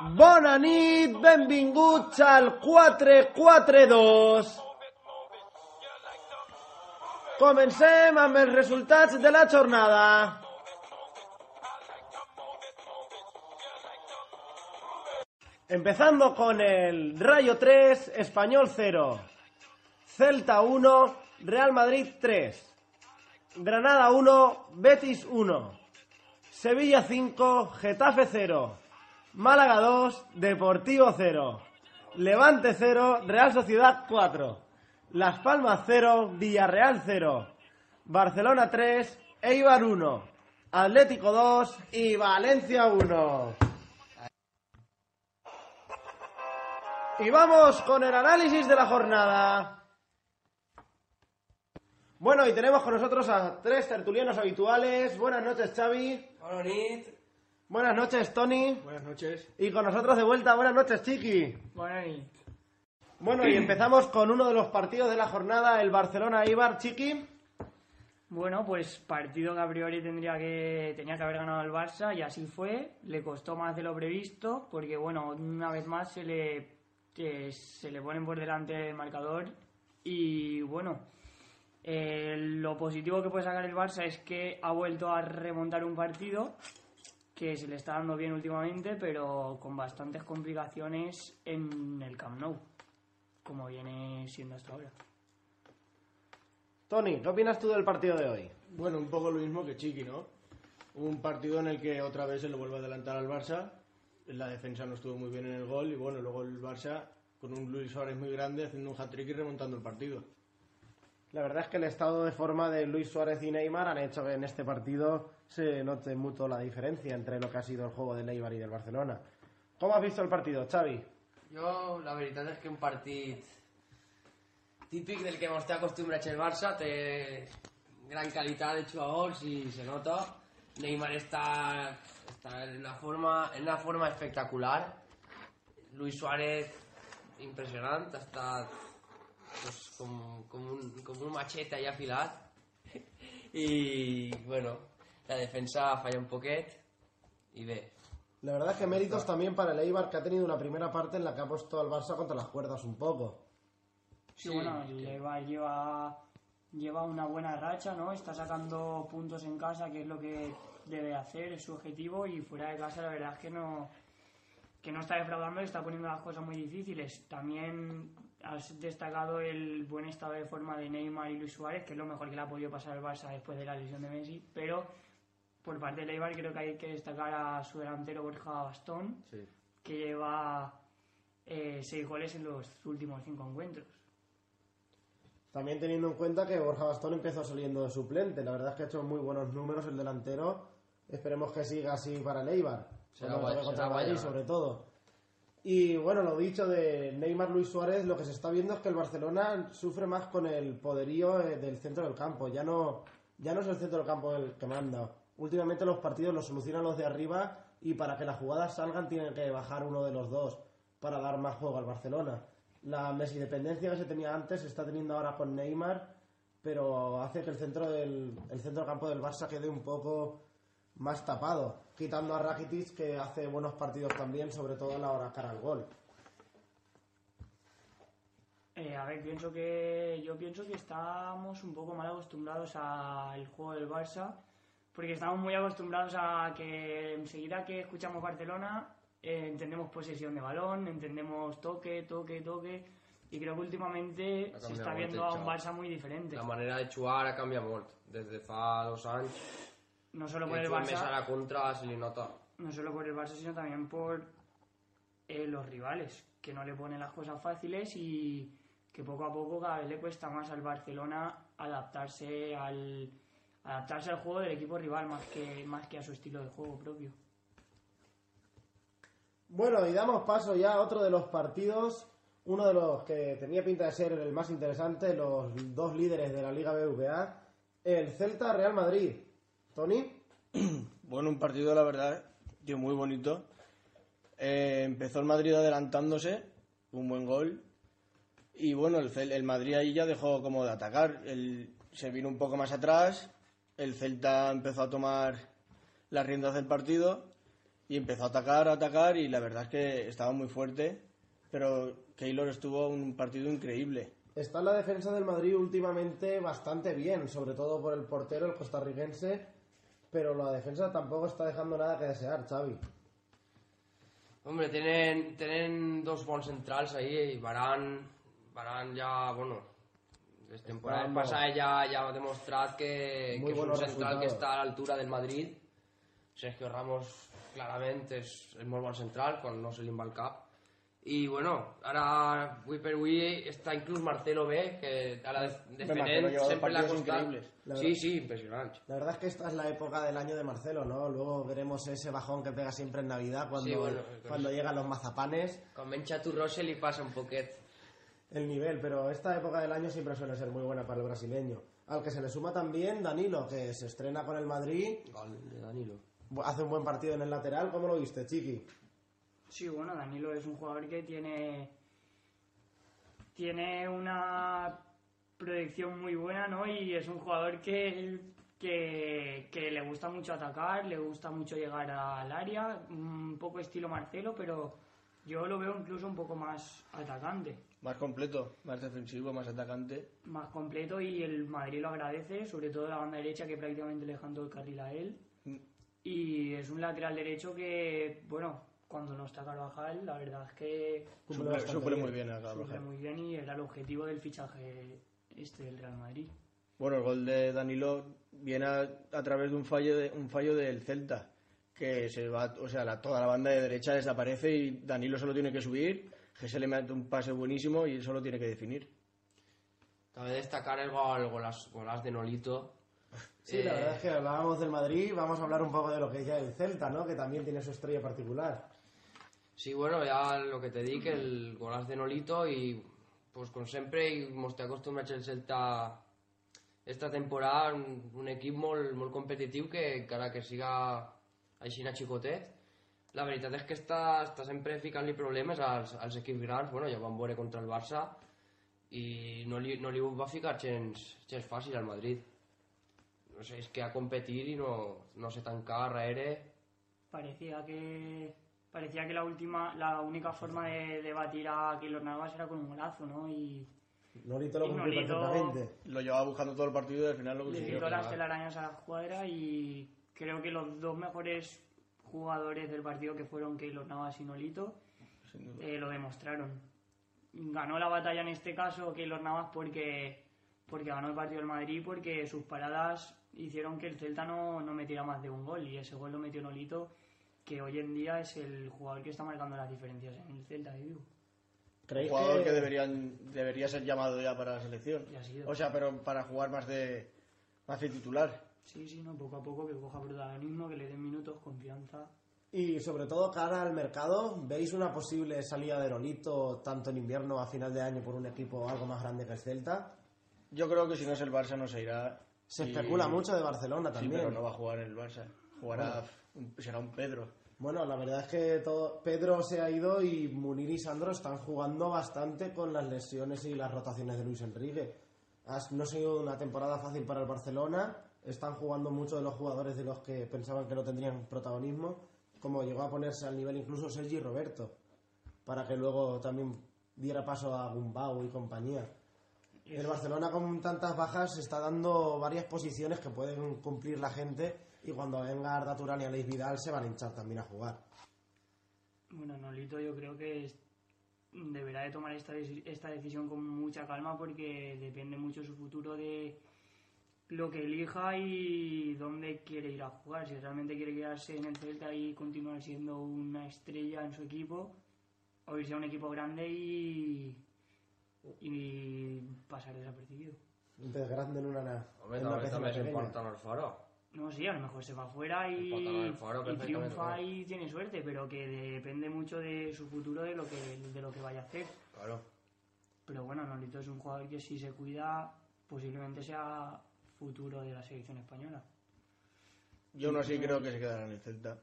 Bona nit, benvinguts al 442. Comencem amb els resultats de la jornada. Empezando con el Rayo 3, Español 0, Celta 1, Real Madrid 3, Granada 1, Betis 1, Sevilla 5, Getafe 0, Málaga 2, Deportivo 0, Levante 0, Real Sociedad 4, Las Palmas 0, Villarreal 0, Barcelona 3, Eibar 1, Atlético 2 y Valencia 1. Y vamos con el análisis de la jornada. Bueno, y tenemos con nosotros a tres tertulianos habituales. Buenas noches, Xavi. Buenas noches, Tony. Buenas noches. Y con nosotros de vuelta, buenas noches, Chiqui. Nit. Bueno, y empezamos con uno de los partidos de la jornada, el Barcelona-Ibar, Chiqui. Bueno, pues partido que a priori tendría que tenía que haber ganado el Barça y así fue. Le costó más de lo previsto porque bueno, una vez más se le que se le ponen por delante el marcador y bueno, eh, lo positivo que puede sacar el Barça es que ha vuelto a remontar un partido que se le está dando bien últimamente, pero con bastantes complicaciones en el Camp Nou, como viene siendo hasta ahora. Tony, ¿qué opinas tú del partido de hoy? Bueno, un poco lo mismo que Chiqui, ¿no? Un partido en el que otra vez se le vuelve a adelantar al Barça. La defensa no estuvo muy bien en el gol y bueno, luego el Barça con un Luis Suárez muy grande haciendo un hat-trick y remontando el partido. La verdad es que el estado de forma de Luis Suárez y Neymar han hecho que en este partido se note mucho la diferencia entre lo que ha sido el juego de Neymar y del Barcelona. ¿Cómo has visto el partido, Xavi? Jo, la veritat és que un partit típic del que ens té acostumbrats el Barça, té gran qualitat de jugadors i se nota. Neymar està, està en, una forma, en una forma espectacular. Luis Suárez, impressionant, ha pues, com, com, un, com un machete allà afilat. I, bueno, la defensa falla un poquet i bé, La verdad es que méritos también para el Eibar, que ha tenido una primera parte en la que ha puesto al Barça contra las cuerdas un poco. Sí, bueno, el Eibar lleva, lleva una buena racha, ¿no? Está sacando puntos en casa, que es lo que debe hacer, es su objetivo, y fuera de casa la verdad es que no, que no está defraudando y está poniendo las cosas muy difíciles. También has destacado el buen estado de forma de Neymar y Luis Suárez, que es lo mejor que le ha podido pasar al Barça después de la lesión de Messi, pero por parte del Eibar creo que hay que destacar a su delantero Borja Bastón, que lleva eh, seis goles en los últimos cinco encuentros. También teniendo en cuenta que Borja Bastón empezó saliendo de suplente. La verdad es que ha hecho muy buenos números el delantero. Esperemos que siga así para el Eibar. Será guay- será guay, sobre todo. Y bueno, lo dicho de Neymar Luis Suárez, lo que se está viendo es que el Barcelona sufre más con el poderío eh, del centro del campo. Ya no, ya no es el centro del campo el que manda. Últimamente los partidos los solucionan los de arriba y para que las jugadas salgan tienen que bajar uno de los dos para dar más juego al Barcelona. La Messi dependencia que se tenía antes se está teniendo ahora con Neymar, pero hace que el centro del, el centro del campo del Barça quede un poco más tapado, quitando a Rakitic que hace buenos partidos también, sobre todo a la hora cara al gol. Eh, a ver, pienso que yo pienso que estamos un poco mal acostumbrados al juego del Barça, porque estamos muy acostumbrados a que enseguida que escuchamos Barcelona eh, entendemos posesión de balón, entendemos toque, toque, toque, y creo que últimamente se está viendo a un. Barça muy diferente. La manera de jugar ha canviat molt. Des de fa dos anys, No solo por el a Barça, la contra se li nota. no solo por el Barça, sino también por eh, los rivales, que no le ponen las cosas fáciles y que poco a poco cada vez le cuesta más al Barcelona adaptarse al adaptarse al juego del equipo rival más que más que a su estilo de juego propio. Bueno, y damos paso ya a otro de los partidos, uno de los que tenía pinta de ser el más interesante, los dos líderes de la Liga BVA, el Celta Real Madrid. Tony, Bueno, un partido, la verdad, tío, muy bonito. Eh, empezó el Madrid adelantándose, un buen gol. Y bueno, el, el Madrid ahí ya dejó como de atacar. El- se vino un poco más atrás. El Celta empezó a tomar las riendas del partido. y empezó a atacar, a atacar y la verdad es que estaba muy fuerte, pero Keylor estuvo un partido increíble. Está la defensa del Madrid últimamente bastante bien, sobre todo por el portero, el costarricense, pero la defensa tampoco está dejando nada que desear, Xavi. Hombre, tenen, tenen dos bons centrals ahí i Baran, Baran ja, bueno, les temporades dando- passades ja, ja ha demostrat que, Muy que és un central que està a l'altura del Madrid. Sergio Ramos clarament és, és molt bon central, quan no se va el cap. I bueno, ara, avui per avui, està inclús Marcelo B, que sempre l'ha partidos costat. increíbles. La Sí, sí, impressionant. La verdad es que esta es la época del año de Marcelo, ¿no? Luego veremos ese bajón que pega siempre en Navidad cuando, Sí, bueno, cuando llegan los mazapanes, Quan menja tu se li passa un poquet. el nivel, pero esta época del año siempre suele ser muy buena para el brasileño. Al que se le suma también Danilo, que se estrena con el Madrid, Gol de Danilo. hace un buen partido en el lateral, ¿cómo lo viste, Chiqui? Sí, bueno, Danilo es un jugador que tiene tiene una proyección muy buena, ¿no? Y es un jugador que, que, que le gusta mucho atacar, le gusta mucho llegar al área, un poco estilo Marcelo, pero yo lo veo incluso un poco más atacante, Más completo, más defensivo, más atacante. más completo y el Madrid lo agradece, sobre todo la banda derecha que prácticamente le dejan todo el carril a él. Mm. Y es un lateral derecho que, bueno, cuando no está Carvajal, la verdad es que Suple, suple muy bien a Suple Carvajal. muy bien y era el objetivo del fichaje este del Real Madrid. Bueno, el gol de Danilo viene a, a través de un fallo de un fallo del Celta, que se va, o sea, la, toda la banda de derecha desaparece y Danilo solo tiene que subir, Gese le mete un pase buenísimo y él solo tiene que definir. També destacar el gol, el golàs, golàs de Nolito. Sí, la Eh, verdad es que hablábamos del Madrid, vamos a hablar un poco de lo que es ya el Celta, ¿no? Que también tiene su estrella particular. Sí, bueno, ja el que te dic, el golàs de Nolito i, pues, com sempre, i mos té acostumbrats el Celta esta temporada, un, un equip molt, molt competitiu que encara que siga així a xicotet, la veritat és que està, està sempre ficant-li problemes als, als equips grans, bueno, ja ho vam veure contra el Barça, i no li, no li va ficar gens, gens fàcil al Madrid. No sé, és que a competir i no, no sé tancar darrere... Parecía que parecía que la última la única forma de, de batir a Keylor Navas era con un golazo, ¿no? Y Nolito lo cumplió Nolito- perfectamente. Lo llevaba buscando todo el partido y al final lo le consiguió. quitó las telarañas a la escuadra y creo que los dos mejores jugadores del partido que fueron Keylor Navas y Nolito eh, lo demostraron. Ganó la batalla en este caso Keylor Navas porque, porque ganó el partido del Madrid, porque sus paradas hicieron que el Celta no, no metiera más de un gol y ese gol lo metió Nolito, que hoy en día es el jugador que está marcando las diferencias en el Celta de Vigo. Un ¿Creéis jugador que, que deberían, debería ser llamado ya para la selección. Y ha sido. O sea, pero para jugar más de más de titular. Sí, sí, no, poco a poco que coja protagonismo, que le den minutos, confianza. Y sobre todo cara al mercado, ¿veis una posible salida de Nolito tanto en invierno a final de año por un equipo algo más grande que el Celta? Yo creo que si no es el Barça no se irá. Se Y- especula mucho de Barcelona Sí, también. pero no va a jugar en el Barça. Jugará, un- será un Pedro. Bueno, la verdad es que todo, Pedro se ha ido y Munir y Sandro están jugando bastante con las lesiones y las rotaciones de Luis Enrique. Has- no ha sido una temporada fácil para el Barcelona, están jugando muchos de los jugadores de los que pensaban que no tendrían protagonismo, como llegó a ponerse al nivel incluso Sergi Roberto, para que luego también diera paso a Gumbau y compañía. El Barcelona con tantas bajas está dando varias posiciones que pueden cumplir la gente y cuando venga Arda Turán y Aleix Vidal se van a hinchar también a jugar. Bueno, Nolito yo creo que es- deberá de tomar esta, esta decisión con mucha calma porque depende mucho su futuro de lo que elija y dónde quiere ir a jugar. Si realmente quiere quedarse en el Celta y continuar siendo una estrella en su equipo o irse a un equipo grande y, y pasar desapercibido. Un pez grande en una, na- Home, en una també, pecera també pequeña. No, sí, a lo mejor se va afuera y, triunfa ¿no? y tiene suerte, pero que depende mucho de su futuro, de lo que, de lo que vaya a hacer. Claro. Pero bueno, Nolito es un jugador que si se cuida posiblemente sea futuro de la selección española. Yo aún así creo que se quedará en el Celta.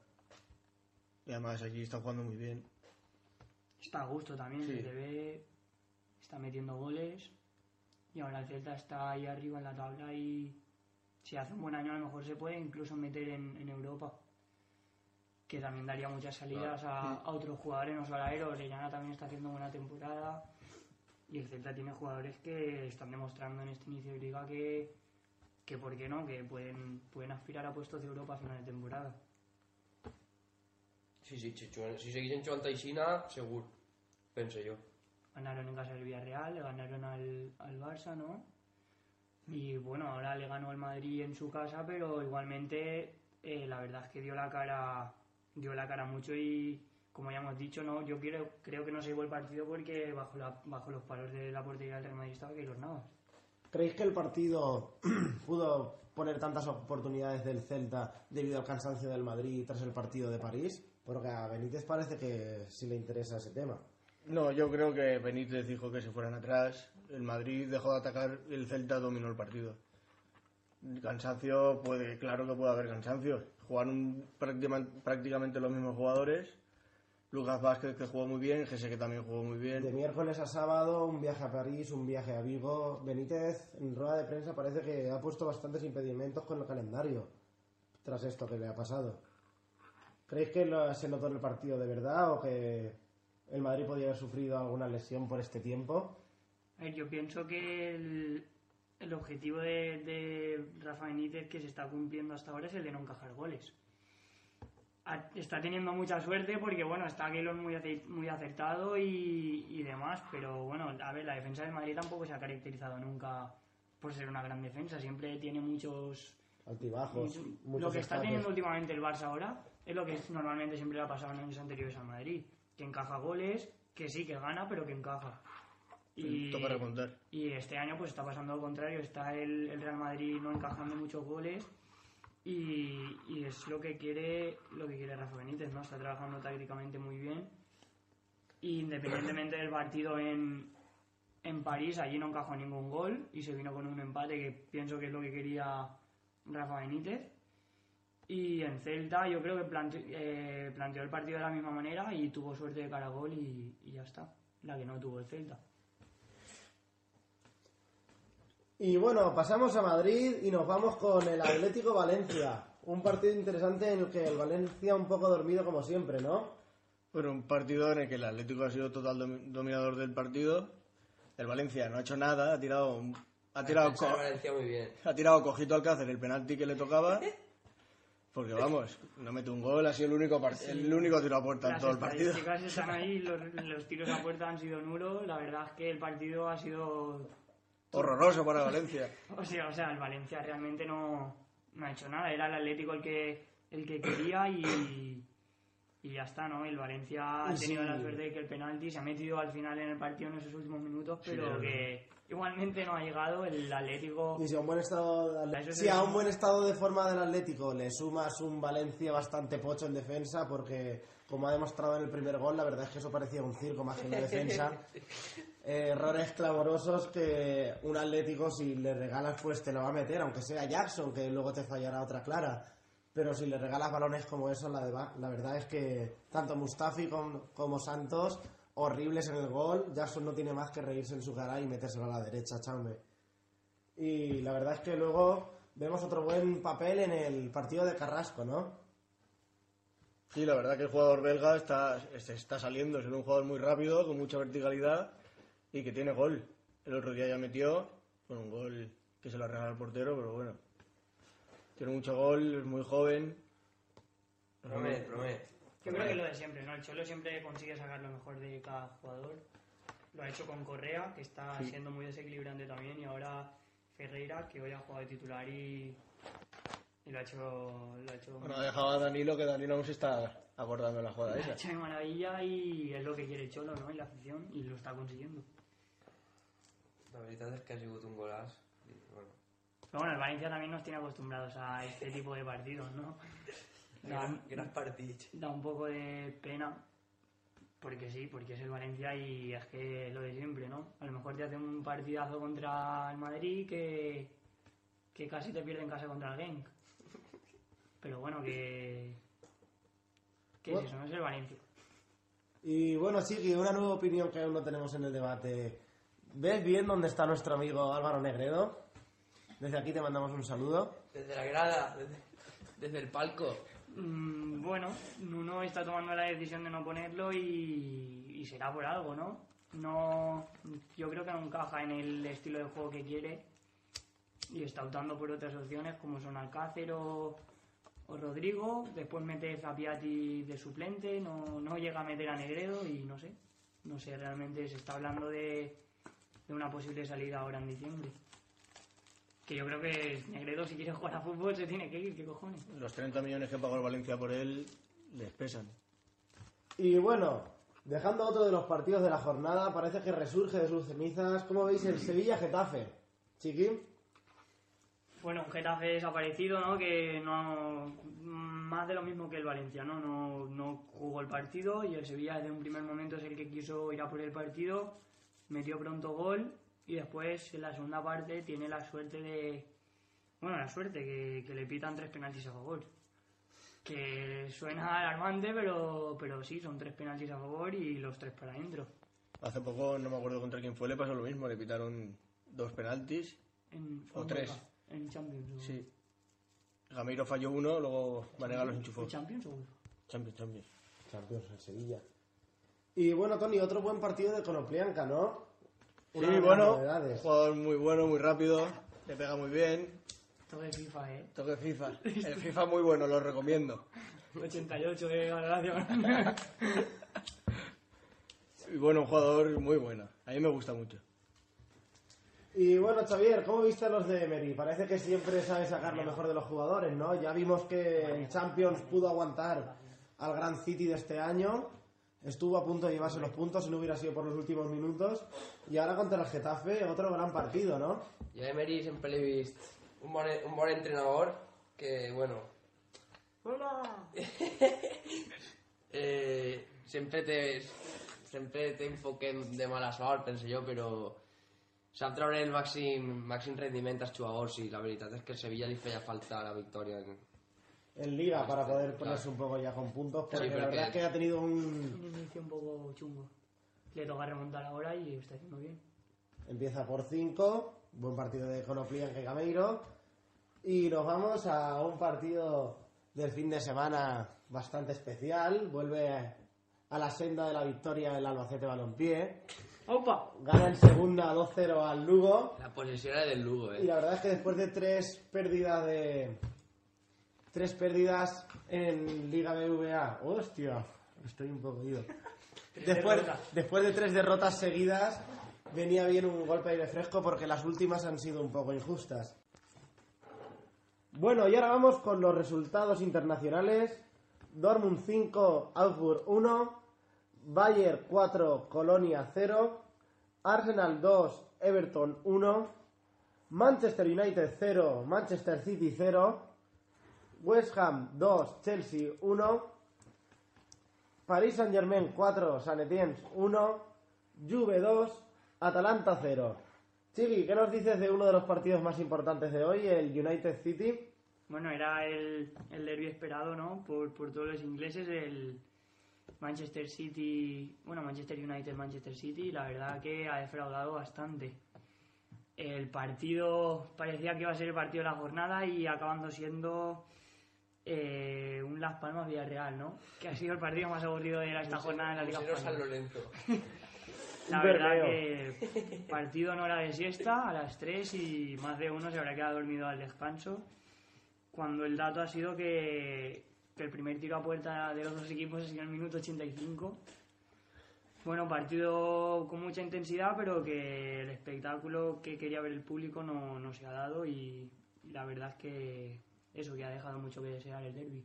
Y además aquí está jugando muy bien. Está a gusto también, Sí. se le ve, está metiendo goles y ahora el Celta está ahí arriba en la tabla y si hace un buen año a lo mejor se puede incluso meter en, en Europa. que también daría muchas salidas a, a otros jugadores, no solo a él. Orellana también está haciendo buena temporada. Y el Celta tiene jugadores que están demostrando en este inicio de liga que, que ¿por qué no? Que pueden, pueden aspirar a puestos de Europa a final de temporada. Sí, sí, si, juguen- si seguís jugant aixina, segur, penso jo. Ganaron en casa del Villarreal, le ganaron al, al Barça, ¿no? Y bueno, ahora le ganó al Madrid en su casa, pero igualmente eh, la verdad es que dio la cara dio la cara mucho y como ya hemos dicho, no yo quiero, creo que no se llevó el partido porque bajo, la, bajo los palos de la portería del Real Madrid estaba Keylor Navas. ¿Creéis que el partido pudo poner tantas oportunidades del Celta debido al cansancio del Madrid tras el partido de París? Porque a Benítez parece que sí le interesa ese tema. No, yo creo que Benítez dijo que se fueran atrás. El Madrid dejó de atacar y el Celta dominó el partido. Cansancio, puede, claro que puede haber cansancio. Jugaron prácticamente, prácticamente los mismos jugadores. Lucas Vázquez que jugó muy bien, Gese que también jugó muy De bien. miércoles a sábado, un viaje a París, un viaje a Vigo. Benítez, en rueda de prensa, parece que ha puesto bastantes impedimentos con el calendario tras esto que le ha pasado. ¿Creéis que lo- se notó en el partido de verdad o que el Madrid podía haber sufrido alguna lesión por este tiempo? A ver, yo pienso que el, el objetivo de, de Rafa Benítez que se está cumpliendo hasta ahora es el de no encajar goles. Está teniendo mucha suerte porque, bueno, está Keylor muy, ace- muy acertado y, y demás, pero bueno, a ver, la defensa del Madrid tampoco se ha caracterizado nunca por ser una gran defensa, siempre tiene muchos... Altibajos, muchos lo que está teniendo últimamente el Barça ahora es lo que normalmente siempre le ha pasado en años anteriores al Madrid, que encaja goles, que sí, que gana, pero que encaja. Y, Toca remontar. y este año pues está pasando lo contrario, está el, el Real Madrid no encajando muchos goles y, y es lo que quiere lo que quiere Rafa Benítez, ¿no? Está trabajando tácticamente muy bien. Y independientemente del partido en, en París, allí no encajó ningún gol y se vino con un empate que pienso que es lo que quería Rafa Benítez. Y en Celta yo creo que plante- eh, planteó el partido de la misma manera y tuvo suerte de cara a gol y, y ya está. La que no tuvo el Celta. Y bueno, pasamos a Madrid y nos vamos con el Atlético Valencia. Un partido interesante en el que el Valencia un poco dormido como siempre, ¿no? Bueno, un partido en el que el Atlético ha sido total domi- dominador del partido. El Valencia no ha hecho nada, ha tirado, un- ha tirado, co- muy bien. ha tirado cojito al Alcácer el penalti que le tocaba. Porque vamos, no mete un gol, ha sido el único, el único tiro a puerta en todo el partido. estadísticas están ahí, los, los tiros a puerta han sido nulos. La verdad es que el partido ha sido. Horroroso para Valencia. O sea, o sea el Valencia realmente no, no ha hecho nada. Era el Atlético el que, el que quería y, y ya está, ¿no? El Valencia ha tenido sí. la suerte de que el penalti se ha metido al final en el partido en esos últimos minutos, pero que igualmente no ha llegado. El Atlético. Y si a un buen estado de, sí. a un buen estado de forma del Atlético le sumas un Valencia bastante pocho en defensa, porque como ha demostrado en el primer gol, la verdad es que eso parecía un circo más que una defensa. Errores clamorosos que un Atlético si le regalas pues te lo va a meter, aunque sea Jackson, que luego te fallará otra clara. Pero si le regalas balones como esos, la, deba- la verdad es que tanto Mustafi como, como Santos, horribles en el gol. Jackson no tiene más que reírse en su cara y metérselo a la derecha, chame. Y la verdad es que luego vemos otro buen papel en el partido de Carrasco, ¿no? Sí, la verdad que el jugador belga está, está saliendo, es un jugador muy rápido, con mucha verticalidad y que tiene gol. El otro día ya metió, con un gol que se lo regala al portero, pero bueno. Tiene mucho gol, es muy joven. Promete, promete. Yo creo que es lo de siempre, ¿no? El Cholo siempre consigue sacar lo mejor de cada jugador. Lo ha hecho con Correa, que está siendo muy desequilibrante también, y ahora Ferreira, que hoy ha jugado de titular y, y lo ha hecho, lo ha hecho, Bueno, ha dejado a Danilo, que Danilo no se está acordando de la jugada lo ha esa. hecho de maravilla y es lo que quiere el Cholo, ¿no? Y la afición, y lo está consiguiendo. La veritat és que ha sigut un golaç. I, bueno, Pero bueno, el Valencia también nos tiene acostumbrados a este tipo de partidos, ¿no? Da, gran, gran partit. da un poco de pena, porque sí, porque es el Valencia y es que lo de siempre, ¿no? A lo mejor te hace un partidazo contra el Madrid que, que casi te pierde en casa contra el Genk. Pero bueno, que... ¿Qué es eso? No es el Valencia. Y bueno, sí, una nueva opinión que aún no tenemos en el debate. ¿Ves bien dónde está nuestro amigo Álvaro Negredo? Desde aquí te mandamos un saludo. Desde la grada, desde, desde el palco. Mm, bueno, Nuno está tomando la decisión de no ponerlo y, y será por algo, ¿no? No, yo creo que no encaja en el estilo de juego que quiere y está optando por otras opciones como son Alcácer o, o Rodrigo. Después mete Zapiati de suplente, no, no llega a meter a Negredo y no sé, no sé, realmente se está hablando de, de una posible salida ahora en diciembre. Que yo creo que Negredo si quiere jugar a fútbol se tiene que ir, ¿qué cojones? Los 30 millones que pagó el Valencia por él les pesan. Y bueno, dejando otro de los partidos de la jornada, parece que resurge de sus cenizas. ¿Cómo veis el Sevilla-Getafe? Chiqui. Bueno, un Getafe desaparecido, ¿no? Que no. Más de lo mismo que el Valencia, ¿no? No, no jugó el partido y el Sevilla desde un primer momento es el que quiso ir a por el partido, metió pronto gol y después en la segunda parte tiene la suerte de. Bueno, la suerte, que, que le pitan tres penaltis a favor. Que suena alarmante, pero, pero sí, son tres penaltis a favor y los tres para adentro. Hace poco, no me acuerdo contra quién fue, le pasó lo mismo. Le pitaron dos penaltis. En, O tres. En Champions. Sí. Gameiro falló uno, luego Vanega los enchufó. ¿En Champions o Champions, Champions. Champions, el Sevilla. Y bueno, Tony, otro buen partido de Konoplianka, ¿no? Sí, Una bueno, novedades. jugador muy bueno, muy rápido, le pega muy bien. Todo de FIFA, ¿eh? Toque FIFA. El FIFA muy bueno, lo recomiendo. 88 de valoración. Y bueno, un jugador muy bueno. A mí me gusta mucho. Y bueno, Xavier, ¿cómo viste a los de Emery? Parece que siempre sabe sacar lo mejor de los jugadores, ¿no? Ya vimos que en Champions pudo aguantar al Gran City de este año. Estuvo a punto de llevarse los puntos si no hubiera sido por los últimos minutos. Y ahora contra el Getafe, otro gran partido, ¿no? Jo a Emery sempre l'he vist un bon, un bon entrenador que, bueno, ¡Hola! eh, sempre té un poc de mala sort, penso jo, però sap treure el màxim, màxim rendiment als jugadors i la veritat és que el Sevilla li feia falta la victòria. En... En Liga para poder ponerse un poco ya con puntos, porque Sí, la verdad es que ha tenido un... Un inicio un poco chungo. Le toca remontar ahora y está haciendo bien. Empieza por 5, buen partido de Konoplianka y Gameiro. Y nos vamos a un partido del fin de semana bastante especial. Vuelve a la senda de la victoria el Albacete Balompié. ¡Opa! Gana en segunda 2-0 al Lugo. La posesión era del Lugo, Y eh? la verdad es que después de tres pérdidas de. Tres pérdidas en Liga BVA. ¡Hostia! Estoy un poco ido. Después, después de tres derrotas seguidas, venía bien un golpe de aire fresco porque las últimas han sido un poco injustas. Bueno, y ahora vamos con los resultados internacionales. Dortmund 5, Augsburg 1, Bayer 4, Colonia 0, Arsenal 2, Everton 1, Manchester United 0, Manchester City 0, West Ham 2, Chelsea 1, Paris Saint Germain 4, San Etienne 1, Juve 2, Atalanta 0. Chiqui, ¿qué nos dices de uno de los partidos más importantes de hoy, el United City? Bueno, era el, el derbi esperado, ¿no? Por, por todos los ingleses, el Manchester City, bueno, Manchester United, Manchester City, la verdad que ha defraudado bastante. El partido parecía que iba a ser el partido de la jornada y acabando siendo eh, un Las Palmas Villarreal, ¿no? Que ha sido el partido más aburrido de esta jornada en la Liga Española. Lorenzo. La verdad que partido no era de siesta a las 3 y más de uno se habrá quedado dormido al descanso. Cuando el dato ha sido que, que el primer tiro a puerta de los dos equipos ha sido en el minuto 85. Bueno, partido con mucha intensidad, pero que el espectáculo que quería ver el público no, no se ha dado y la verdad es que eso que ha dejado mucho que desear el derby.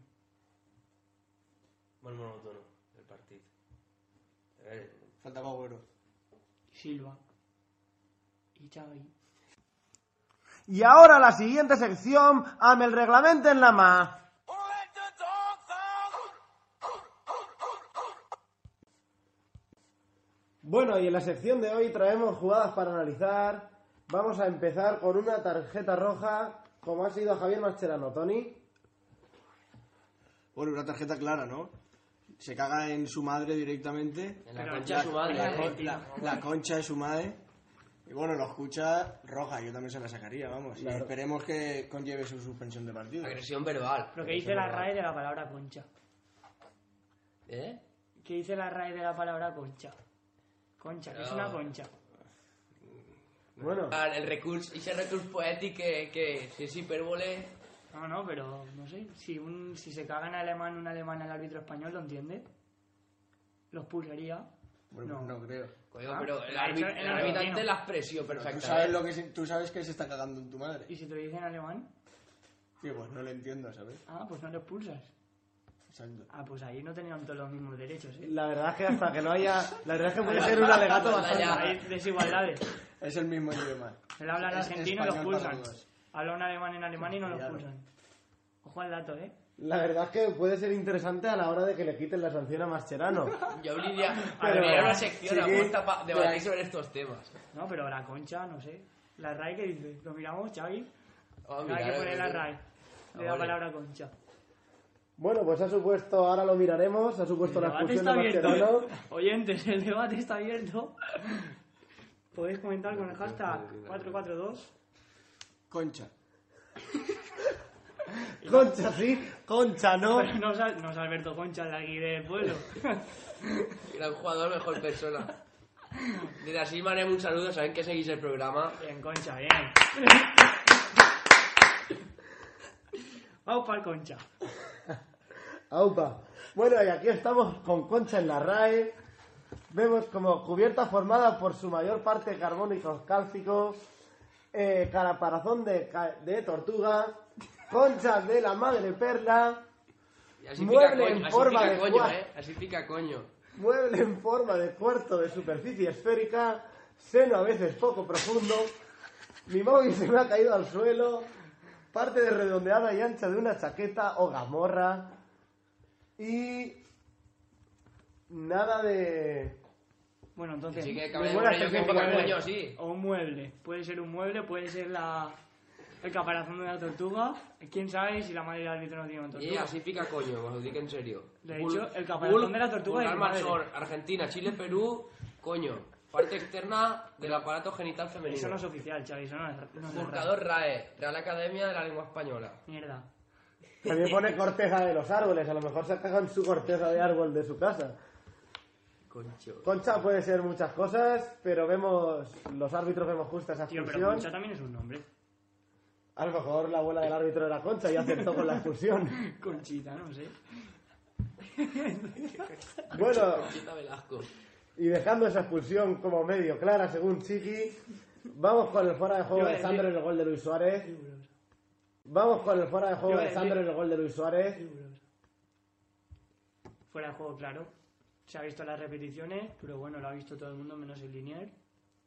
Molt monòtono, el partit. A veure, Faltaba Agüero. Silva y Xavi. Y ahora la siguiente sección, ame el reglamento en la ma. Bueno, y en la sección de hoy traemos jugadas para analizar. Vamos a empezar con una tarjeta roja, como ha sido Javier Mascherano, Tony. Bueno, una tarjeta clara, ¿no? Se caga en su madre directamente. en la Pero concha de su madre. la concha. La, la concha de su madre. Y bueno, lo escucha roja, yo también se la sacaría, vamos. Y esperemos que conlleve su suspensión de partido. Agresión verbal. Lo que dice la RAE de la palabra concha. ¿Eh? ¿Qué dice la RAE de la palabra concha? Concha, que es una concha. Bueno, Ah, El recurso, ese recurso poético que, que si es hipérbole... No, no, pero no sé. Si, un, si se caga en alemán un alemán al árbitro español, ¿lo entiende? ¿Lo expulsaría? Bueno, No. pues no creo. Coño, Ah, pero el, árbitro- en el argentino. arbitrante la expresión Tú perfectamente. sabes, lo que tú sabes que se está cagando en tu madre. ¿Y si te lo dicen en alemán? Sí, pues no lo entiendo, ¿sabes? Ah, pues no lo expulsas. Exacto. Ah, pues ahí no tenían todos los mismos derechos, ¿eh? la verdad es que hasta que no haya... La verdad es que puede ser un alegato bastante... Hay desigualdades. Es el mismo idioma. Él habla en argentino y lo expulsan. Habla un alemán en alemán y no lo expulsan. Ojo al dato, ¿eh? La verdad es que puede ser interesante a la hora de que le quiten la sanción a Mascherano. Yo abriría, Pero, abriría una sección sí, apuesta para debatir sobre estos temas. No, pero la concha, no sé. La RAE que dice, lo miramos, Xavi. Oh, Hay mira, que poner la eh. De la vale. palabra concha. Bueno, pues ha supuesto, ahora lo miraremos, ha supuesto El la debate expulsión está de abierto. Mascherano. ¿eh? Oyentes, el debate está abierto. Podéis comentar con el hashtag 442. Concha. Concha sí, concha no. Pero no es, Al- no es Alberto Concha el de aquí del pueblo. Gran jugador, mejor persona. Desde así haré un saludo, saben que seguís el programa. Bien, Concha, bien. Vamos para el Concha. Aupa. Bueno, y aquí estamos con Concha en la RAE. Vemos como cubierta formada por su mayor parte carbónico cálcico, eh, caraparazón de, de tortuga, conchas de la madre perla, Mueble en forma de coño, eh. Así pica coño. mueble en forma de cuarto de superficie esférica, seno a veces poco profundo, mi móvil se me ha caído al suelo, parte de redondeada y ancha de una chaqueta o gamorra y nada de... Bueno, entonces. Que cabe yo que sí. O un mueble. Puede ser un mueble, puede ser la, el caparazón de la tortuga. Quién sabe si la madre del árbitro no tiene una Y tortuga. así pica coño, os lo digo en serio. De Bull- hecho, el caparazón Bull- de la tortuga es Argentina, Chile, Perú, coño. Parte externa del aparato genital femenino. Eso no es oficial, Xavi. Eso no es, no es Buscador RAE, Real Academia de la Lengua Española. Mierda. También pone corteza de los árboles, a lo mejor se caga en su corteza de árbol de su casa. Concho. Concha puede ser muchas cosas, pero vemos, los árbitros vemos justa esa Tío, pero expulsión. Concha también es un nombre. A lo mejor la abuela del árbitro era Concha y acertó con la expulsión. Conchita, no sé. Bueno, Conchita Velasco. y dejando esa expulsión como medio clara según Chiqui, vamos con el fuera de juego Yo de decir- Sandro y el gol de Luis Suárez. Vamos con el fuera de juego de Sandro y el gol de Luis Suárez. Fuera de juego, claro. Se ha visto las repeticiones, pero bueno, lo ha visto todo el mundo menos el Linier.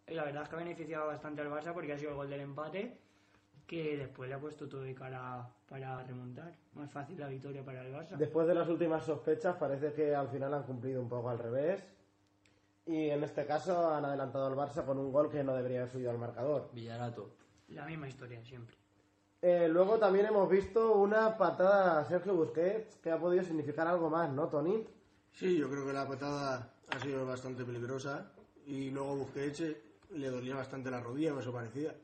Y la verdad es que ha beneficiado bastante al Barça porque ha sido el gol del empate, que después le ha puesto todo de cara para remontar. Más fácil la victoria para el Barça. Después de las últimas sospechas, parece que al final han cumplido un poco al revés. Y en este caso han adelantado al Barça con un gol que no debería haber subido al marcador. Villarato. La misma historia siempre. Eh, luego también hemos visto una patada a Sergio Busquets que ha podido significar algo más, ¿no, Tony? Sí, yo creo que la patada ha sido bastante peligrosa y luego Busquets eh, le dolía bastante la rodilla, o eso parecía.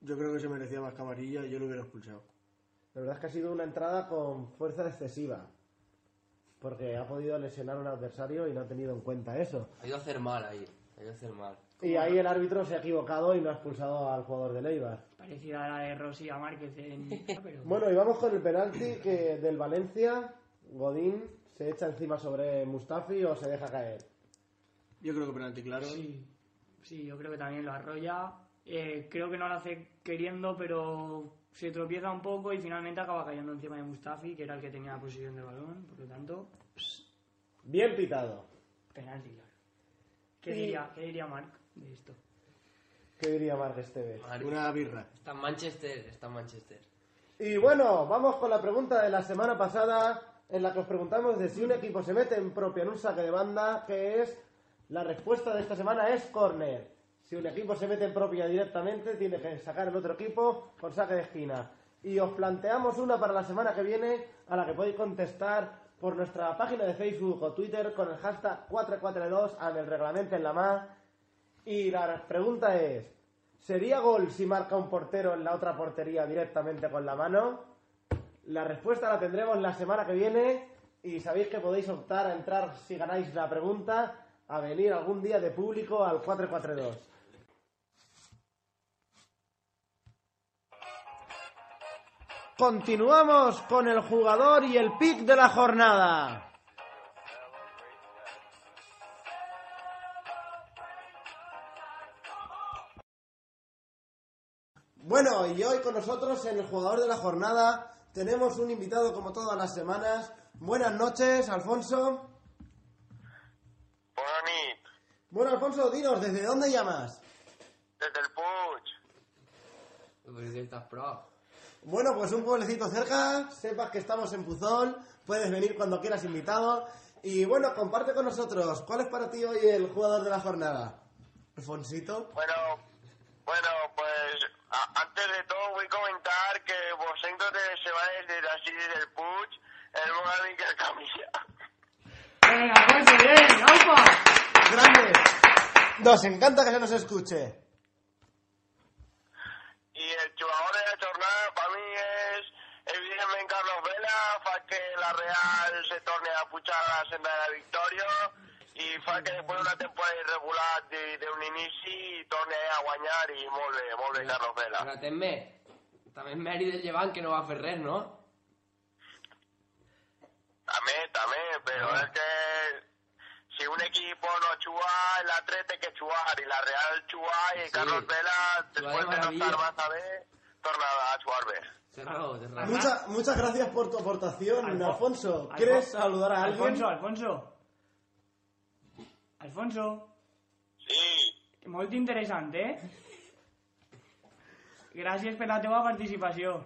Yo creo que se merecía más camarilla y yo lo hubiera expulsado. La verdad es que ha sido una entrada con fuerza excesiva. Porque ha podido lesionar a un adversario y no ha tenido en cuenta eso. Ha ido a hacer mal ahí. Ha ido a hacer mal. Y ahí el árbitro se ha equivocado y no ha expulsado al jugador de Leibar. Parecida a la de Rossi a Márquez en... Pero... Bueno, y vamos con el penalti que del Valencia, Godín se echa encima sobre Mustafi o se deja caer. Yo creo que penalti claro. Sí, sí, yo creo que también lo arrolla. Eh, creo que no lo hace queriendo, pero se tropieza un poco y finalmente acaba cayendo encima de Mustafi, que era el que tenía la posición del balón. Por lo tanto, Bien pitado. penalti, claro. ¿Qué, diría, ¿Qué diría Marc de esto? ¿Qué diría Esteve? Madre. Una birra. Está en Manchester, está en Manchester. Y bueno, vamos con la pregunta de la semana pasada, en la que os preguntamos de si un equipo se mete en propia en un saque de banda, que es la respuesta de esta semana es córner. Si un equipo se mete en propia directamente, tiene que sacar el otro equipo con saque de esquina. Y os planteamos una para la semana que viene, a la que podéis contestar por nuestra página de Facebook o Twitter con el hashtag 442 en el reglamento en la más. Y la pregunta es, ¿sería gol si marca un portero en la otra portería directamente con la mano? La respuesta la tendremos la semana que viene y sabéis que podéis optar a entrar, si ganáis la pregunta, a venir algún día de público al 442. Continuamos con el jugador y el pick de la jornada. Bueno, y hoy con nosotros en el jugador de la jornada tenemos un invitado como todas las semanas. Buenas noches, Alfonso. Bueno, Alfonso, dinos, ¿desde dónde llamas? des del Puig. Pues estás pro. Bueno, pues un pueblecito cerca, sepas que estamos en Puzol, puedes venir cuando quieras invitado. Y bueno, comparte con nosotros, ¿cuál es para ti hoy el jugador de la jornada? Alfonsito. Bueno, bueno, pues antes de todo voy a comentar que de se va desde así desde el Puig, el Mogadín que camilla. Venga, Alfonso, bien, ¡Alfa! ¡Grande! Nos encanta que se nos escuche. Y el jugador de la jornada para mí es evidentemente Carlos Vela, fa que la Real se torne a pujar a la senda de la victòria i fa que després d'una temporada irregular de- d'un inici torni a guanyar i molt bé, molt bé Carlos Vela. Però també, també mèrit del llevant que no va fer res, no? També, també, però Ah. és que si un equipo no juga, el altre té que jugar, i la Real juga, i Sí. Carlos Vela, després de no estar massa bé, torna a jugar bé. Té raó, té raó. Mucha- muchas gracias por tu aportación, Alfo- Alfonso. Alfo- ¿Quieres saludar a alguien? Alfonso, Alfonso. Alfonso, Sí, molt interessant, eh? Gràcies per la teva participació.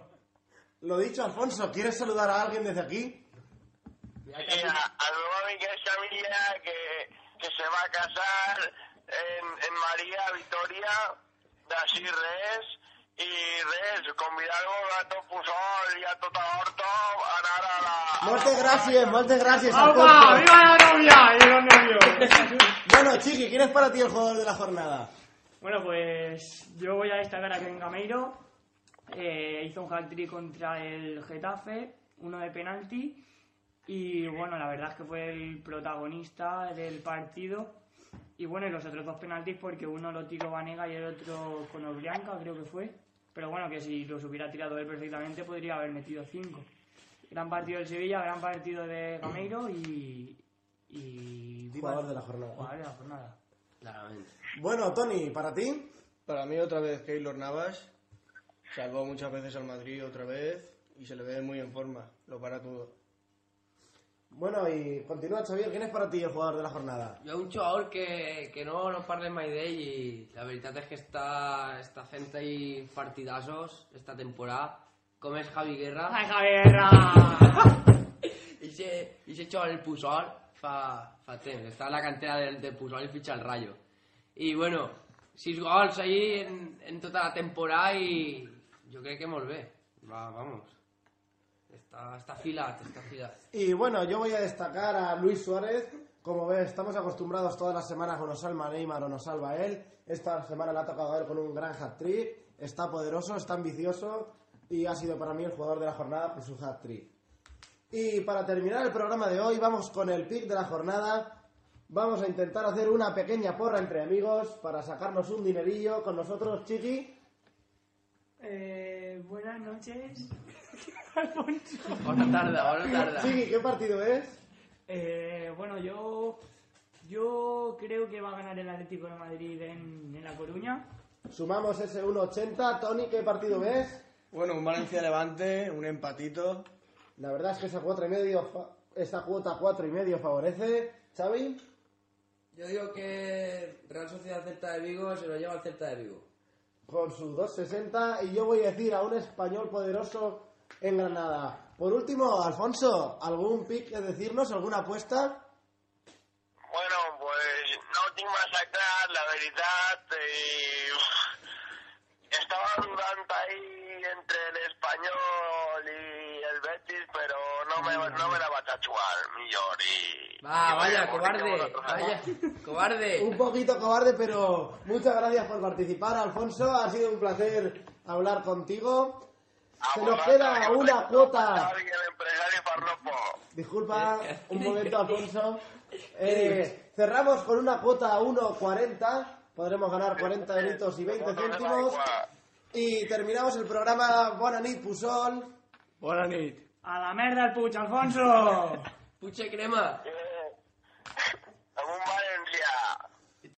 Lo dicho, Alfonso, ¿quieres saludar a alguien desde aquí? Mira que a, meu amic Xavier, que, que se va a casar en, en Maria Victoria, d'ací res, i res, convidar-vos a tot Pusol i a tota Horta a la... a Muchas la- gracias, muchas gracias, ¡Alfa! Alfonso. ¡Viva la novia! ¡Y los novios! Bueno, Chiqui, ¿quién es para ti el jugador de la jornada? Bueno, pues yo voy a destacar a Ken Gameiro. Eh, hizo un hat-trick contra el Getafe, uno de penalti. Y bueno, la verdad es que fue el protagonista del partido. Y bueno, y los otros dos penaltis porque uno lo tiró Vanega y el otro con Oblianca, creo que fue. Pero bueno, que si los hubiera tirado él perfectamente podría haber metido cinco. Gran partido del Sevilla, gran partido de Gameiro y... y Jugador de la jornada. Jugador de la jornada. Claramente. Bueno, Tony, ¿para ti? Para mí otra vez Keylor Navas. Salvó muchas veces al Madrid otra vez y se le ve muy en forma. Lo para todo. Bueno, y continúa, Xavier, ¿quién es para ti el jugador de la jornada? Jo un jugador que, que no, no parlem mai d'ell i la veritat és que està, està fent ahí partidassos esta temporada, com és Javi Guerra. ¡Ay, Javier! I se, i se xo el Pusol fa, fa temps, està a la cantera del, del Pusol i fitxa el Rayo. I bueno, sis gols ahí en, en tota la temporada i jo crec que molt bé. Va, vamos. Està afilat, està afilat. Y bueno, yo voy a destacar a Luis Suárez. Como ves, estamos acostumbrados todas las semanas o nos salva Neymar o nos salva él. Esta semana le ha tocado a él con un gran hat-trick. Está poderoso, está ambicioso y ha sido para mí el jugador de la jornada por su hat-trick. Y para terminar el programa de hoy, vamos con el pick de la jornada. Vamos a intentar hacer una pequeña porra entre amigos para sacarnos un dinerillo con nosotros, Chiqui. Eh, buenas noches. Bona tarda, bona tarda. Chiqui, ¿qué partido es? Eh, bueno, yo, yo creo que va a ganar el Atlético de Madrid en, en La Coruña. Sumamos ese 1.80. Tony, ¿qué partido ves? Bueno, un Valencia-Levante, un empatito. La verdad es que esa cuota y medio, esta cuota cuatro y medio favorece. Xavi, Yo digo que Real Sociedad Celta de Vigo se lo lleva al Celta de Vigo. con su 2.60 y yo voy a decir a un español poderoso en Granada. Por último, Alfonso, ¿algún pick que decirnos? ¿Alguna apuesta? Bueno, pues no tinc massa clar, la veritat, i uf, estava dudant ahí entre l'Espanyol i el Betis, però no me, no me la vaig a jugar millor, i. Va, y vaya, vayamos, cobarde. vosotros Vaya, cobarde. Un poquito cobarde, pero muchas gracias por participar, Alfonso. Ha sido un placer hablar contigo. Se nos queda que una cuota. Disculpa un momento, Alfonso. Eh, cerramos con una cuota a 1.40. Podremos ganar 40 euritos y 20 Vosotros céntimos. Y terminamos el programa Bona nit, Pusol. Buena nit. ¡A la merda el puch, Alfonso! Puche crema.